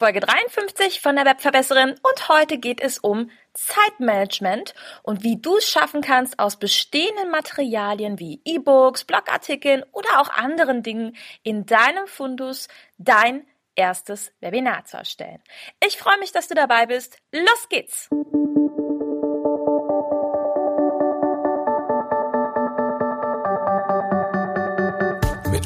Folge 53 von der Webverbesserin und heute geht es um Zeitmanagement und wie du es schaffen kannst, aus bestehenden Materialien wie E-Books, Blogartikeln oder auch anderen Dingen in deinem Fundus dein erstes Webinar zu erstellen. Ich freue mich, dass du dabei bist. Los geht's!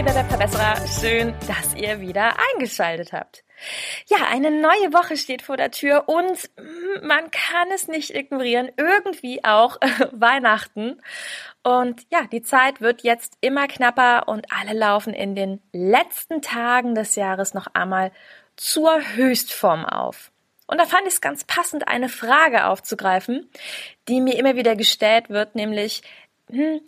Hallo liebe Webverbesserer, schön, dass ihr wieder eingeschaltet habt. Ja, eine neue Woche steht vor der Tür und man kann es nicht ignorieren, irgendwie auch Weihnachten. Und ja, die Zeit wird jetzt immer knapper und alle laufen in den letzten Tagen des Jahres noch einmal zur Höchstform auf. Und da fand ich es ganz passend, eine Frage aufzugreifen, die mir immer wieder gestellt wird, nämlich,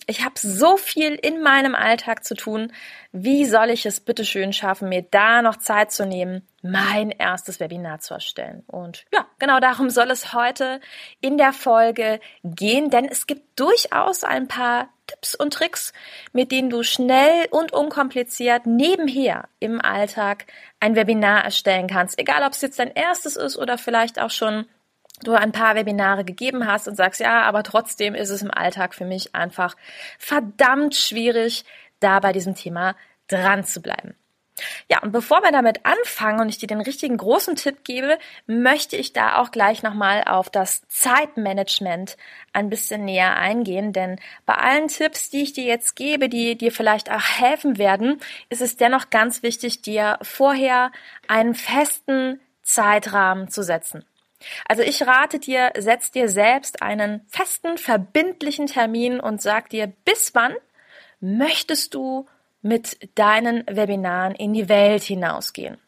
ich habe so viel in meinem Alltag zu tun. Wie soll ich es bitte schön schaffen, mir da noch Zeit zu nehmen, mein erstes Webinar zu erstellen? Und ja, genau darum soll es heute in der Folge gehen, denn es gibt durchaus ein paar Tipps und Tricks, mit denen du schnell und unkompliziert nebenher im Alltag ein Webinar erstellen kannst. Egal, ob es jetzt dein erstes ist oder vielleicht auch schon du ein paar Webinare gegeben hast und sagst, ja, aber trotzdem ist es im Alltag für mich einfach verdammt schwierig, da bei diesem Thema dran zu bleiben. Ja, und bevor wir damit anfangen und ich dir den richtigen großen Tipp gebe, möchte ich da auch gleich nochmal auf das Zeitmanagement ein bisschen näher eingehen, denn bei allen Tipps, die ich dir jetzt gebe, die dir vielleicht auch helfen werden, ist es dennoch ganz wichtig, dir vorher einen festen Zeitrahmen zu setzen. Also ich rate dir, setz dir selbst einen festen, verbindlichen Termin und sag dir, bis wann möchtest du mit deinen Webinaren in die Welt hinausgehen.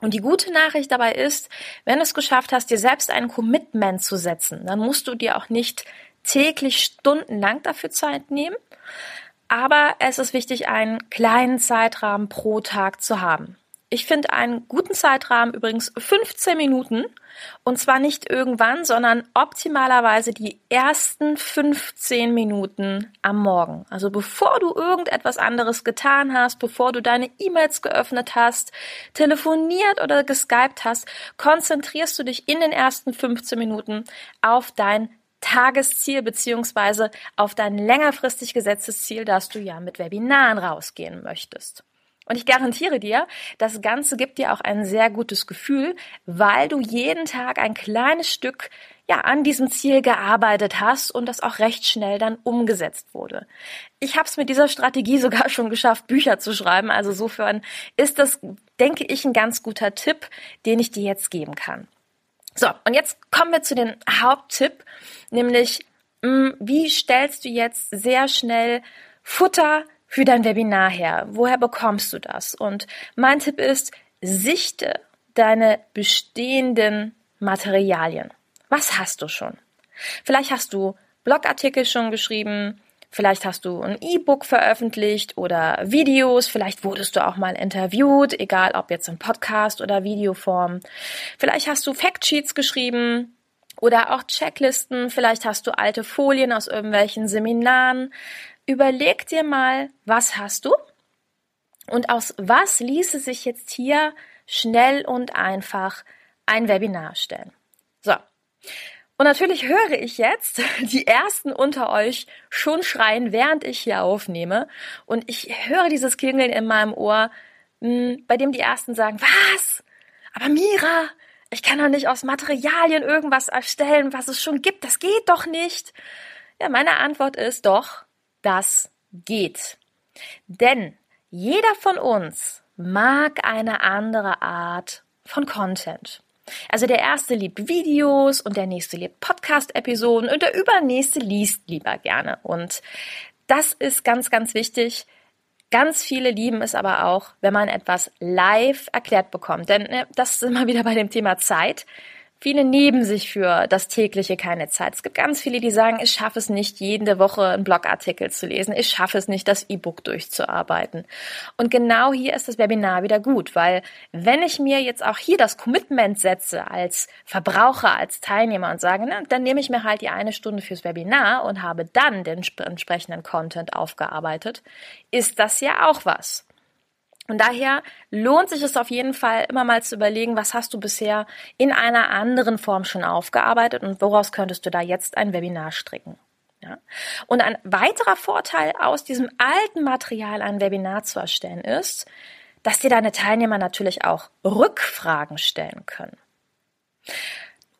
Und die gute Nachricht dabei ist, wenn du es geschafft hast, dir selbst ein Commitment zu setzen, dann musst du dir auch nicht täglich stundenlang dafür Zeit nehmen. Aber es ist wichtig, einen kleinen Zeitrahmen pro Tag zu haben. Ich finde einen guten Zeitrahmen übrigens 15 Minuten und zwar nicht irgendwann, sondern optimalerweise die ersten 15 Minuten am Morgen. Also bevor du irgendetwas anderes getan hast, bevor du deine E-Mails geöffnet hast, telefoniert oder geskypt hast, konzentrierst du dich in den ersten 15 Minuten auf dein Tagesziel beziehungsweise auf dein längerfristig gesetztes Ziel, dass du ja mit Webinaren rausgehen möchtest. Und ich garantiere dir, das Ganze gibt dir auch ein sehr gutes Gefühl, weil du jeden Tag ein kleines Stück ja, an diesem Ziel gearbeitet hast und das auch recht schnell dann umgesetzt wurde. Ich habe es mit dieser Strategie sogar schon geschafft, Bücher zu schreiben. Also sofern ist das, denke ich, ein ganz guter Tipp, den ich dir jetzt geben kann. So, und jetzt kommen wir zu dem Haupttipp, nämlich hm, wie stellst du jetzt sehr schnell Futter für dein Webinar her? Woher bekommst du das? Und mein Tipp ist, sichte deine bestehenden Materialien. Was hast du schon? Vielleicht hast du Blogartikel schon geschrieben, vielleicht hast du ein E-Book veröffentlicht oder Videos, vielleicht wurdest du auch mal interviewt, egal ob jetzt in Podcast oder Videoform. Vielleicht hast du Factsheets geschrieben oder auch Checklisten, vielleicht hast du alte Folien aus irgendwelchen Seminaren, überleg dir mal, was hast du und aus was ließe sich jetzt hier schnell und einfach ein Webinar stellen. So. Und natürlich höre ich jetzt die ersten unter euch schon schreien, während ich hier aufnehme. Und ich höre dieses Klingeln in meinem Ohr, hm, bei dem die ersten sagen, was? Aber Mira, ich kann doch nicht aus Materialien irgendwas erstellen, was es schon gibt. Das geht doch nicht. Ja, meine Antwort ist doch, das geht. Denn jeder von uns mag eine andere Art von Content. Also der erste liebt Videos und der nächste liebt Podcast-Episoden und der übernächste liest lieber gerne. Und das ist ganz, ganz wichtig. Ganz viele lieben es aber auch, wenn man etwas live erklärt bekommt. Denn ne, das ist immer wieder bei dem Thema Zeit. Viele nehmen sich für das tägliche keine Zeit. Es gibt ganz viele, die sagen, ich schaffe es nicht, jede Woche einen Blogartikel zu lesen. Ich schaffe es nicht, das E-Book durchzuarbeiten. Und genau hier ist das Webinar wieder gut, weil wenn ich mir jetzt auch hier das Commitment setze als Verbraucher, als Teilnehmer und sage, na, dann nehme ich mir halt die eine Stunde fürs Webinar und habe dann den entsprechenden Content aufgearbeitet, ist das ja auch was. Und daher lohnt sich es auf jeden Fall immer mal zu überlegen, was hast du bisher in einer anderen Form schon aufgearbeitet und woraus könntest du da jetzt ein Webinar stricken. Ja? Und ein weiterer Vorteil aus diesem alten Material ein Webinar zu erstellen ist, dass dir deine Teilnehmer natürlich auch Rückfragen stellen können.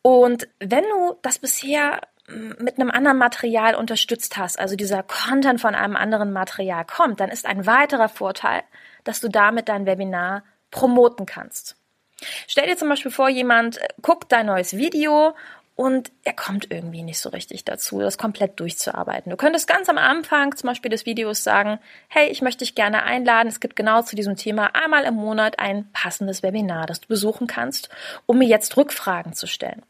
Und wenn du das bisher mit einem anderen Material unterstützt hast, also dieser Content von einem anderen Material kommt, dann ist ein weiterer Vorteil, dass du damit dein Webinar promoten kannst. Stell dir zum Beispiel vor, jemand äh, guckt dein neues Video und er kommt irgendwie nicht so richtig dazu, das komplett durchzuarbeiten. Du könntest ganz am Anfang zum Beispiel des Videos sagen, hey, ich möchte dich gerne einladen. Es gibt genau zu diesem Thema einmal im Monat ein passendes Webinar, das du besuchen kannst, um mir jetzt Rückfragen zu stellen.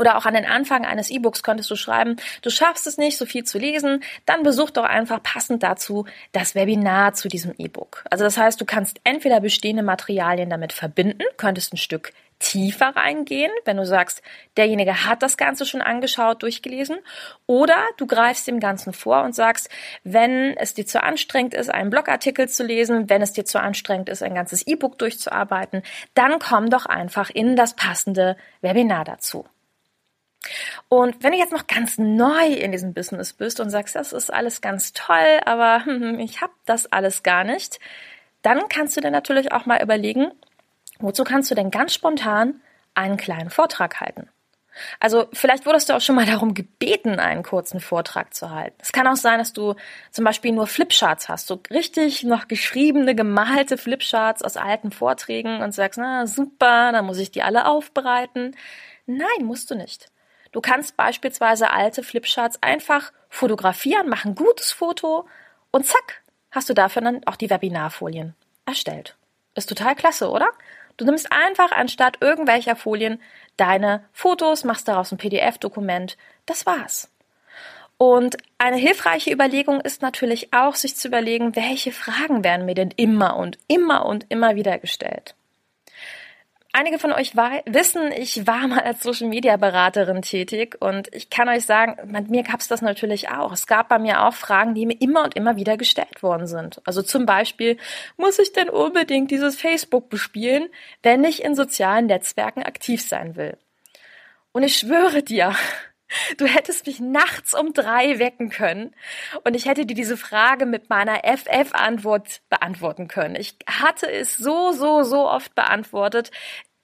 Oder auch an den Anfang eines E-Books könntest du schreiben, du schaffst es nicht, so viel zu lesen, dann besuch doch einfach passend dazu das Webinar zu diesem E-Book. Also das heißt, du kannst entweder bestehende Materialien damit verbinden, könntest ein Stück tiefer reingehen, wenn du sagst, derjenige hat das Ganze schon angeschaut, durchgelesen, oder du greifst dem Ganzen vor und sagst, wenn es dir zu anstrengend ist, einen Blogartikel zu lesen, wenn es dir zu anstrengend ist, ein ganzes E-Book durchzuarbeiten, dann komm doch einfach in das passende Webinar dazu. Und wenn du jetzt noch ganz neu in diesem Business bist und sagst, das ist alles ganz toll, aber ich habe das alles gar nicht, dann kannst du dir natürlich auch mal überlegen, wozu kannst du denn ganz spontan einen kleinen Vortrag halten? Also vielleicht wurdest du auch schon mal darum gebeten, einen kurzen Vortrag zu halten. Es kann auch sein, dass du zum Beispiel nur Flipcharts hast, so richtig noch geschriebene, gemalte Flipcharts aus alten Vorträgen und sagst, na super, dann muss ich die alle aufbereiten. Nein, musst du nicht. Du kannst beispielsweise alte Flipcharts einfach fotografieren, mach ein gutes Foto und zack, hast du dafür dann auch die Webinarfolien erstellt. Ist total klasse, oder? Du nimmst einfach anstatt irgendwelcher Folien deine Fotos, machst daraus ein PDF-Dokument. Das war's. Und eine hilfreiche Überlegung ist natürlich auch, sich zu überlegen, welche Fragen werden mir denn immer und immer und immer wieder gestellt. Einige von euch wissen, ich war mal als Social Media Beraterin tätig und ich kann euch sagen, mit mir gab es das natürlich auch. Es gab bei mir auch Fragen, die mir immer und immer wieder gestellt worden sind. Also zum Beispiel, muss ich denn unbedingt dieses Facebook bespielen, wenn ich in sozialen Netzwerken aktiv sein will? Und ich schwöre dir, Du hättest mich nachts um drei wecken können und ich hätte dir diese Frage mit meiner FF-Antwort beantworten können. Ich hatte es so, so, so oft beantwortet.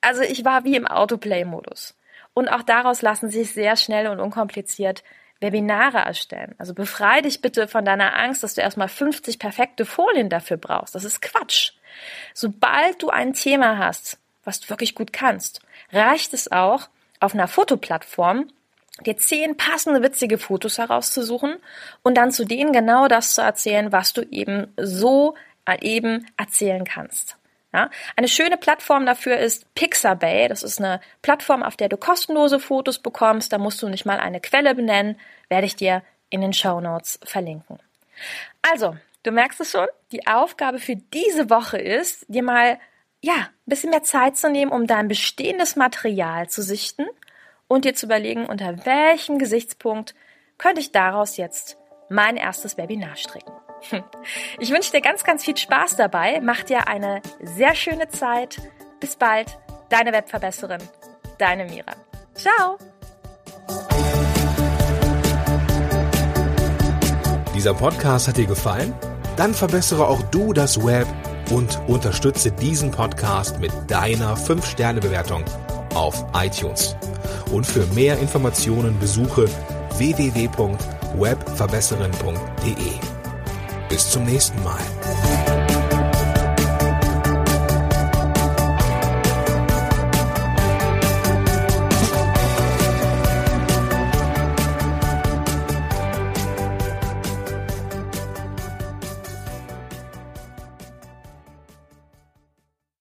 Also ich war wie im Autoplay-Modus. Und auch daraus lassen sich sehr schnell und unkompliziert Webinare erstellen. Also befrei dich bitte von deiner Angst, dass du erstmal 50 perfekte Folien dafür brauchst. Das ist Quatsch. Sobald du ein Thema hast, was du wirklich gut kannst, reicht es auch, auf einer Fotoplattform dir zehn passende witzige Fotos herauszusuchen und dann zu denen genau das zu erzählen, was du eben so äh, eben erzählen kannst. Ja? Eine schöne Plattform dafür ist Pixabay. Das ist eine Plattform, auf der du kostenlose Fotos bekommst. Da musst du nicht mal eine Quelle benennen. Werde ich dir in den Show Notes verlinken. Also, du merkst es schon. Die Aufgabe für diese Woche ist, dir mal ja, ein bisschen mehr Zeit zu nehmen, um dein bestehendes Material zu sichten und dir zu überlegen, unter welchem Gesichtspunkt könnte ich daraus jetzt mein erstes Webinar stricken. Ich wünsche dir ganz, ganz viel Spaß dabei. Mach dir eine sehr schöne Zeit. Bis bald. Deine Webverbesserin, deine Mira. Ciao. Dieser Podcast hat dir gefallen? Dann verbessere auch du das Web und unterstütze diesen Podcast mit deiner 5-Sterne-Bewertung auf iTunes. Und für mehr Informationen besuche www.webverbesserin.de. Bis zum nächsten Mal.